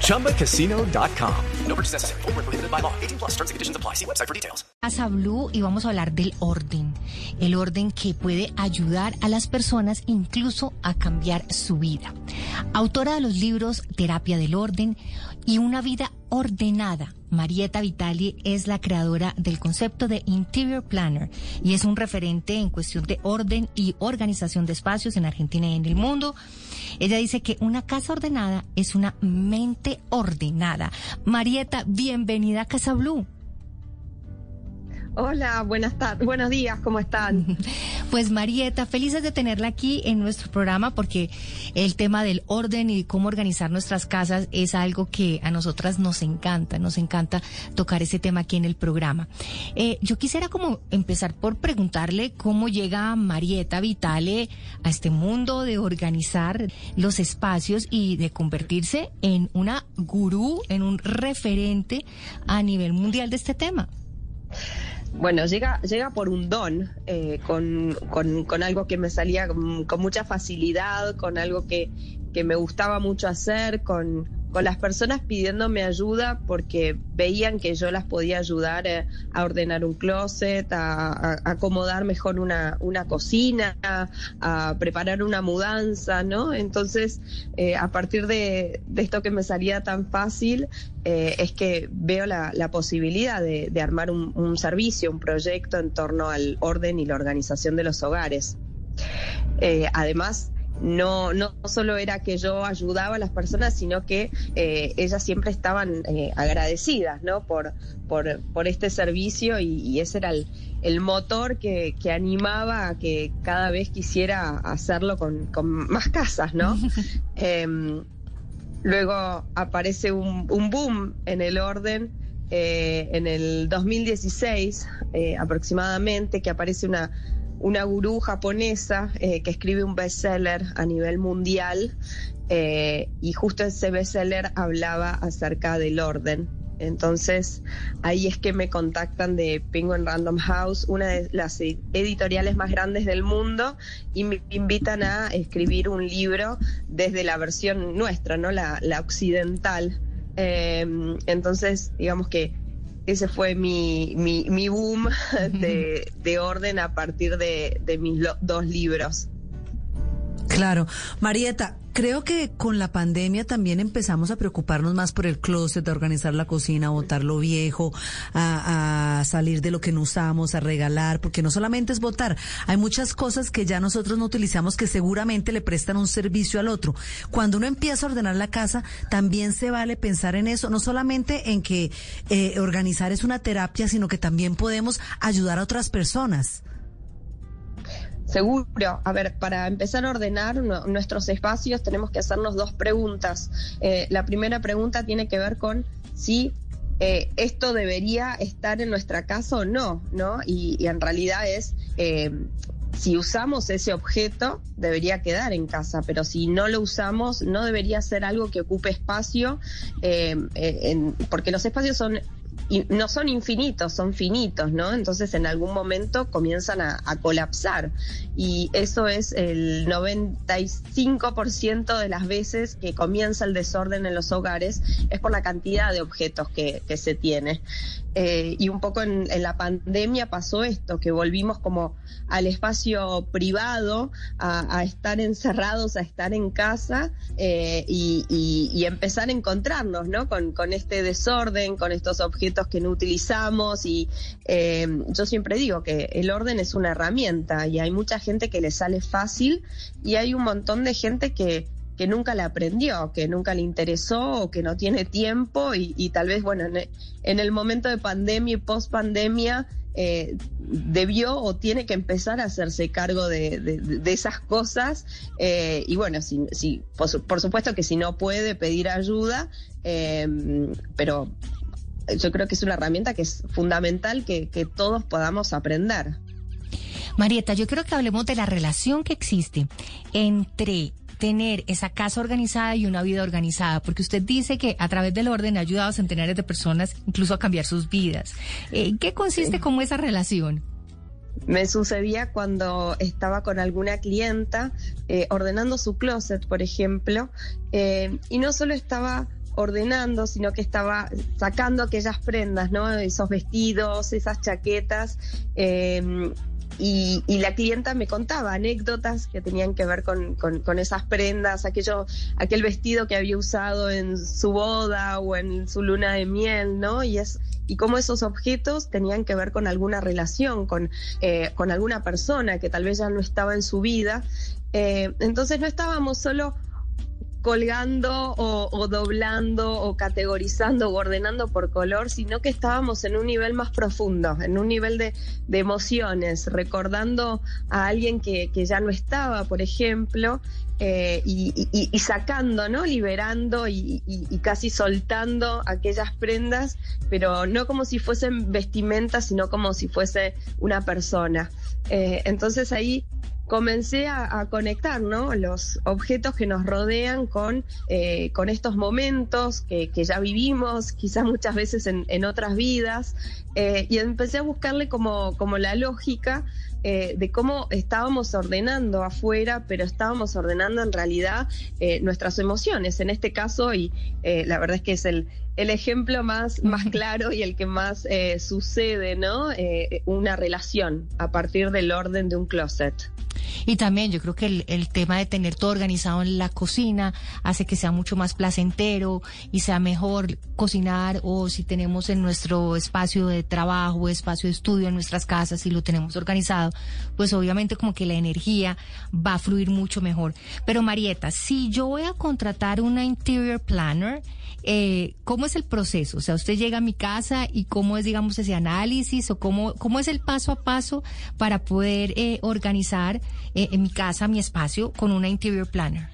ChumbaCasino.com. No purchase necessary. Full prohibited by law. 18 plus terms and conditions apply. See website for details. Casa Blue y vamos a hablar del orden. El orden que puede ayudar a las personas incluso a cambiar su vida. Autora de los libros Terapia del Orden y Una vida ordenada. Marieta Vitali es la creadora del concepto de Interior Planner y es un referente en cuestión de orden y organización de espacios en Argentina y en el mundo. Ella dice que una casa ordenada es una mente ordenada. Marieta, bienvenida a Casa Blue. Hola, buenas tardes, buenos días, ¿cómo están? Pues Marieta, felices de tenerla aquí en nuestro programa porque el tema del orden y cómo organizar nuestras casas es algo que a nosotras nos encanta, nos encanta tocar ese tema aquí en el programa. Eh, yo quisiera como empezar por preguntarle cómo llega Marieta Vitale a este mundo de organizar los espacios y de convertirse en una gurú, en un referente a nivel mundial de este tema. Bueno, llega, llega por un don, eh, con, con, con, algo que me salía con, con mucha facilidad, con algo que, que me gustaba mucho hacer, con, con las personas pidiéndome ayuda porque veían que yo las podía ayudar eh, a ordenar un closet, a, acomodar mejor una, una, cocina, a preparar una mudanza, ¿no? Entonces, eh, a partir de, esto que me salía tan fácil, eh, es que veo la, posibilidad de, armar un, un, servicio, un proyecto en torno al orden y la organización de los hogares. además, no, no solo era que yo ayudaba a las personas, sino que eh, ellas siempre estaban eh, agradecidas ¿no? por, por, por, este servicio y, ese era el, motor que, que, animaba a que cada vez quisiera hacerlo con, con más casas, ¿no? Em, luego aparece un, un, boom en el orden. Eh, en el 2016 aproximadamente, que aparece una una gurú japonesa eh, que escribe un bestseller a nivel mundial eh, y justo ese bestseller hablaba acerca del orden. Entonces ahí es que me contactan de Penguin Random House, una de las editoriales más grandes del mundo, y me invitan a escribir un libro desde la versión nuestra, ¿no? La, occidental. Eh, entonces, digamos que ese fue mi, mi, mi boom de, de, orden a partir de, de mis dos libros. Claro. Marieta, Creo que con la pandemia también empezamos a preocuparnos más por el closet, a organizar la cocina, a botar lo viejo, a, salir de lo que no usamos, a regalar, porque no solamente es botar, hay muchas cosas que ya nosotros no utilizamos que seguramente le prestan un servicio al otro. Cuando uno empieza a ordenar la casa, también se vale pensar en eso, no solamente en que eh, organizar es una terapia, sino que también podemos ayudar a otras personas. Seguro. A ver, para empezar a ordenar nuestros espacios tenemos que hacernos dos preguntas. Eh, la primera pregunta tiene que ver con si eh, esto debería estar en nuestra casa o no, ¿no? Y, en realidad es, eh, si usamos ese objeto, debería quedar en casa, pero si no lo usamos, no debería ser algo que ocupe espacio, porque los espacios son y no son infinitos, son finitos, ¿no? Entonces en algún momento comienzan a, colapsar y eso es el 95% de las veces que comienza el desorden en los hogares es por la cantidad de objetos que, que se tiene. Eh, y un poco en, la pandemia pasó esto, que volvimos como al espacio privado, a, estar encerrados, a estar en casa eh, y, empezar a encontrarnos ¿no? Con, con, este desorden, con estos objetos que no utilizamos. Y eh, yo siempre digo que el orden es una herramienta y hay mucha gente que le sale fácil y hay un montón de gente que que nunca le aprendió, que nunca le interesó o que no tiene tiempo y, tal vez, bueno, en el, momento de pandemia y post pandemia eh, debió o tiene que empezar a hacerse cargo de, esas cosas eh, y bueno, si, por, supuesto que si no puede pedir ayuda, eh, pero yo creo que es una herramienta que es fundamental que todos podamos aprender. Marieta, yo creo que hablemos de la relación que existe entre tener esa casa organizada y una vida organizada, porque usted dice que a través del orden ha ayudado a centenares de personas incluso a cambiar sus vidas. ¿En qué consiste como esa relación? Me sucedía cuando estaba con alguna clienta eh, ordenando su closet, por ejemplo, eh, y no solo estaba ordenando, sino que estaba sacando aquellas prendas, ¿no? Esos vestidos, esas chaquetas. Eh, y, la clienta me contaba anécdotas que tenían que ver con, con, esas prendas, aquello, aquel vestido que había usado en su boda o en su luna de miel, ¿no? Y es y cómo esos objetos tenían que ver con alguna relación, con, eh, con alguna persona que tal vez ya no estaba en su vida. Eh, entonces no estábamos solo colgando o, doblando o categorizando o ordenando por color, sino que estábamos en un nivel más profundo, en un nivel de, emociones, recordando a alguien que, ya no estaba, por ejemplo, eh, y, sacando, ¿no? Liberando y, casi soltando aquellas prendas, pero no como si fuesen vestimentas, sino como si fuese una persona. Eh, entonces ahí comencé a, conectar ¿no? los objetos que nos rodean con, eh, con estos momentos que, ya vivimos, quizás muchas veces en, otras vidas, eh, y empecé a buscarle como, como la lógica eh, de cómo estábamos ordenando afuera, pero estábamos ordenando en realidad nuestras emociones, en este caso, y la verdad es que es el, el ejemplo más, más claro y el que más sucede, ¿no? una relación a partir del orden de un closet. Y también yo creo que el, el, tema de tener todo organizado en la cocina hace que sea mucho más placentero y sea mejor cocinar o si tenemos en nuestro espacio de trabajo, espacio de estudio en nuestras casas y lo tenemos organizado, pues obviamente como que la energía va a fluir mucho mejor. Pero Marieta, si yo voy a contratar una interior planner, eh, ¿cómo es el proceso? O sea, usted llega a mi casa y cómo es, digamos, ese análisis o cómo, cómo es el paso a paso para poder eh, organizar eh, en mi casa, mi espacio, con una interior planner.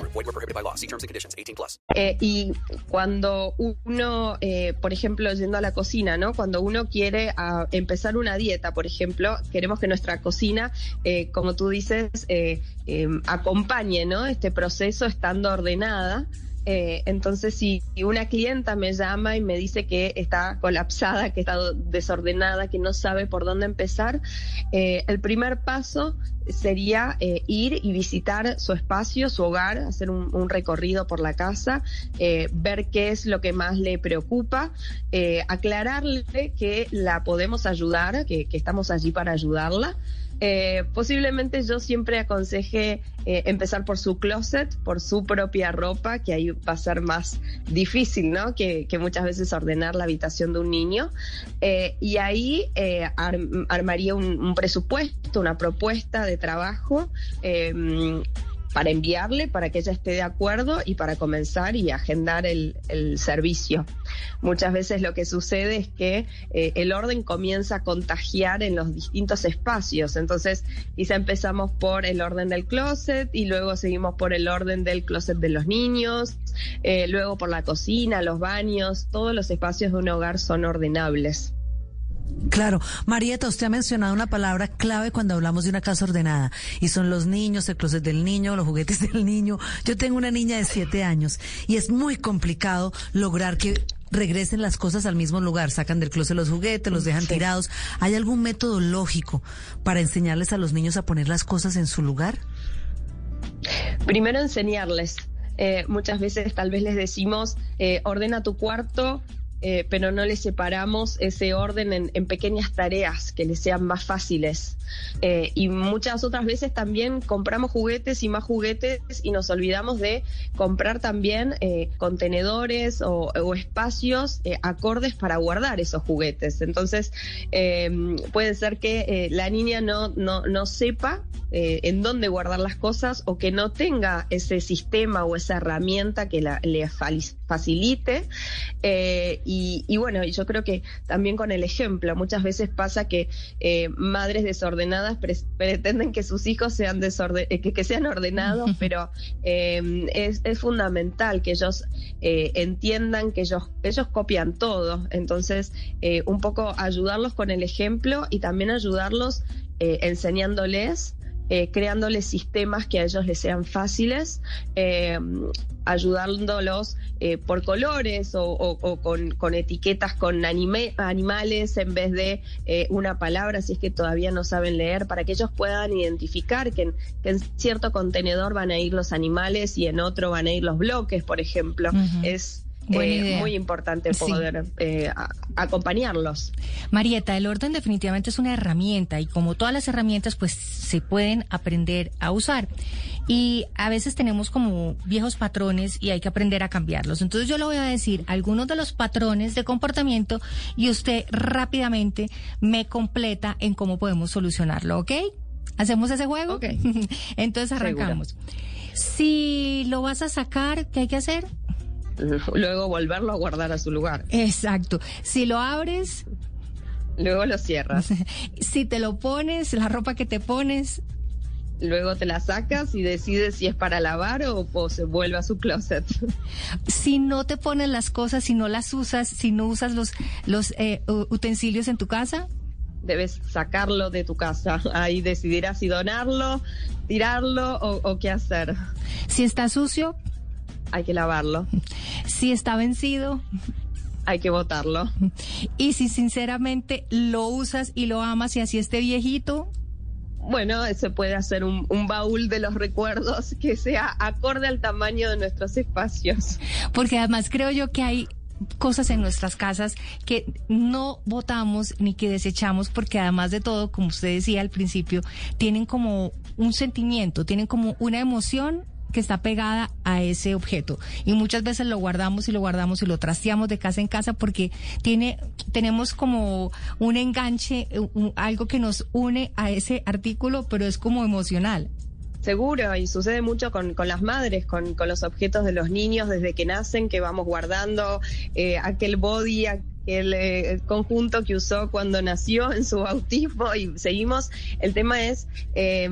Void were prohibited by law. See terms and conditions. 18 plus. Eh, y cuando uno, eh, por ejemplo, yendo a la cocina, ¿no? Cuando uno quiere a, ah, empezar una dieta, por ejemplo, queremos que nuestra cocina, eh, como tú dices, eh, eh, acompañe, ¿no? Este proceso estando ordenada. Eh, entonces, si una clienta me llama y me dice que está colapsada, que está desordenada, que no sabe por dónde empezar, eh, el primer paso sería eh, ir y visitar su espacio, su hogar, hacer un, recorrido por la casa, ver qué es lo que más le preocupa, aclararle que la podemos ayudar, que estamos allí para ayudarla. Eh, posiblemente yo siempre aconsejé eh, empezar por su closet, por su propia ropa, que ahí va a ser más difícil, ¿no? Que, muchas veces ordenar la habitación de un niño. Eh, y ahí armaría un, un, presupuesto, una propuesta de trabajo para enviarle, para que ella esté de acuerdo y para comenzar y agendar el, servicio. Muchas veces lo que sucede es que eh, el orden comienza a contagiar en los distintos espacios. Entonces, quizá empezamos por el orden del closet y luego seguimos por el orden del closet de los niños, eh, luego por la cocina, los baños, todos los espacios de un hogar son ordenables. Claro, Marieta, usted ha mencionado una palabra clave cuando hablamos de una casa ordenada y son los niños, el closet del niño, los juguetes del niño. Yo tengo una niña de siete años y es muy complicado lograr que regresen las cosas al mismo lugar, sacan del closet los juguetes, los dejan tirados. ¿Hay algún método lógico para enseñarles a los niños a poner las cosas en su lugar? Primero enseñarles. Eh, muchas veces tal vez les decimos, eh, ordena tu cuarto eh, pero no le separamos ese orden en, pequeñas tareas que le sean más fáciles. Eh, y muchas otras veces también compramos juguetes y más juguetes y nos olvidamos de comprar también eh, contenedores o, espacios acordes para guardar esos juguetes. Entonces, em, puede ser que la niña no, no, no sepa en dónde guardar las cosas o que no tenga ese sistema o esa herramienta que la, le facilite. Y, y, bueno, yo creo que también con el ejemplo, muchas veces pasa que eh, madres desordenadas pre pretenden que sus hijos sean, desorden que, que, sean ordenados, pero em, es, es, fundamental que ellos eh, entiendan que ellos, ellos copian todo. Entonces, eh, un poco ayudarlos con el ejemplo y también ayudarlos enseñándoles eh, creándoles sistemas que a ellos les sean fáciles, eh, ayudándolos eh, por colores o, o, o con, con, etiquetas con anime, animales en vez de eh, una palabra, si es que todavía no saben leer, para que ellos puedan identificar que en, que en cierto contenedor van a ir los animales y en otro van a ir los bloques, por ejemplo. Uh -huh. Es eh, muy importante poder sí. eh, a, acompañarlos. Marieta, el orden definitivamente es una herramienta y como todas las herramientas, pues se pueden aprender a usar. Y a veces tenemos como viejos patrones y hay que aprender a cambiarlos. Entonces yo le voy a decir algunos de los patrones de comportamiento y usted rápidamente me completa en cómo podemos solucionarlo, ¿ok? ¿Hacemos ese juego? Ok. Entonces arrancamos. Si lo vas a sacar, ¿qué hay que hacer? Luego volverlo a guardar a su lugar. Exacto. Si lo abres... Luego lo cierras. si te lo pones, la ropa que te pones... Luego te la sacas y decides si es para lavar o, o se vuelve a su closet. Si no te pones las cosas, si no las usas, si no usas los, los eh, utensilios en tu casa, debes sacarlo de tu casa. Ahí decidirás si donarlo, tirarlo o, o, qué hacer. Si está sucio, hay que lavarlo. Si está vencido, hay que botarlo. Y si sinceramente lo usas y lo amas y así esté viejito, bueno, se puede hacer un, un, baúl de los recuerdos que sea acorde al tamaño de nuestros espacios. Porque además creo yo que hay cosas en nuestras casas que no votamos ni que desechamos porque además de todo, como usted decía al principio, tienen como un sentimiento, tienen como una emoción que está pegada a ese objeto. Y muchas veces lo guardamos y lo guardamos y lo trasteamos de casa en casa porque tiene, tenemos como un enganche, algo que nos une a ese artículo, pero es como emocional. Seguro, y sucede mucho con, con las madres, con, con, los objetos de los niños desde que nacen, que vamos guardando eh, aquel body, el, eh, el, conjunto que usó cuando nació en su bautismo y seguimos. El tema es, eh,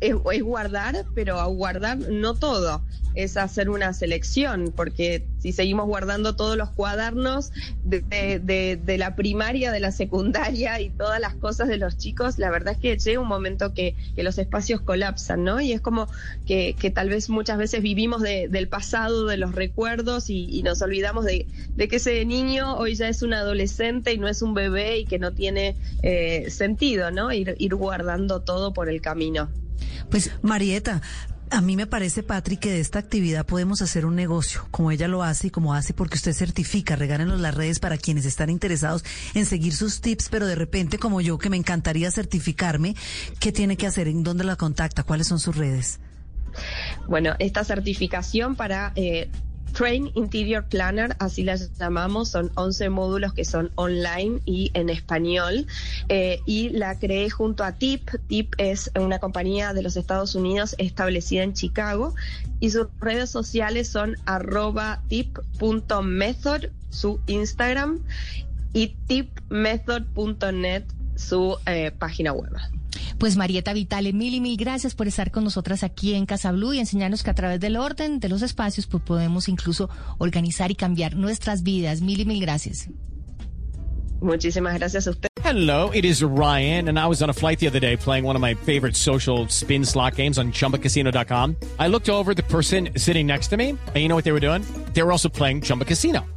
es, guardar, pero guardar no todo, es hacer una selección, porque si seguimos guardando todos los cuadernos de, la primaria, de la secundaria y todas las cosas de los chicos, la verdad es que llega un momento que, los espacios colapsan, ¿no? Y es como que, que tal vez muchas veces vivimos del pasado, de los recuerdos y, y nos olvidamos de, que ese niño hoy ya es un adolescente y no es un bebé y que no tiene eh, sentido, ¿no? Ir, ir guardando todo por el camino. Pues Marieta, a mí me parece, Patrick, que de esta actividad podemos hacer un negocio, como ella lo hace y como hace porque usted certifica. Regálenos las redes para quienes están interesados en seguir sus tips, pero de repente, como yo, que me encantaría certificarme, ¿qué tiene que hacer? ¿En dónde la contacta? ¿Cuáles son sus redes? Bueno, esta certificación para eh, Train Interior Planner, así las llamamos, son 11 módulos que son online y en español. Eh, y la creé junto a TIP. TIP es una compañía de los Estados Unidos establecida en Chicago y sus redes sociales son arroba tip.method, su Instagram, y tipmethod.net, su eh, página web. Pues Marieta Vitale, mil y mil gracias por estar con nosotras aquí en Casa Blue y enseñarnos que a través del orden de los espacios pues podemos incluso organizar y cambiar nuestras vidas. Mil y mil gracias. Muchísimas gracias a usted. Hello, it is Ryan, and I was on a flight the other day playing one of my favorite social spin slot games on chumbacasino.com. I looked over the person sitting next to me, and you know what they were doing? They were also playing Chumba Casino.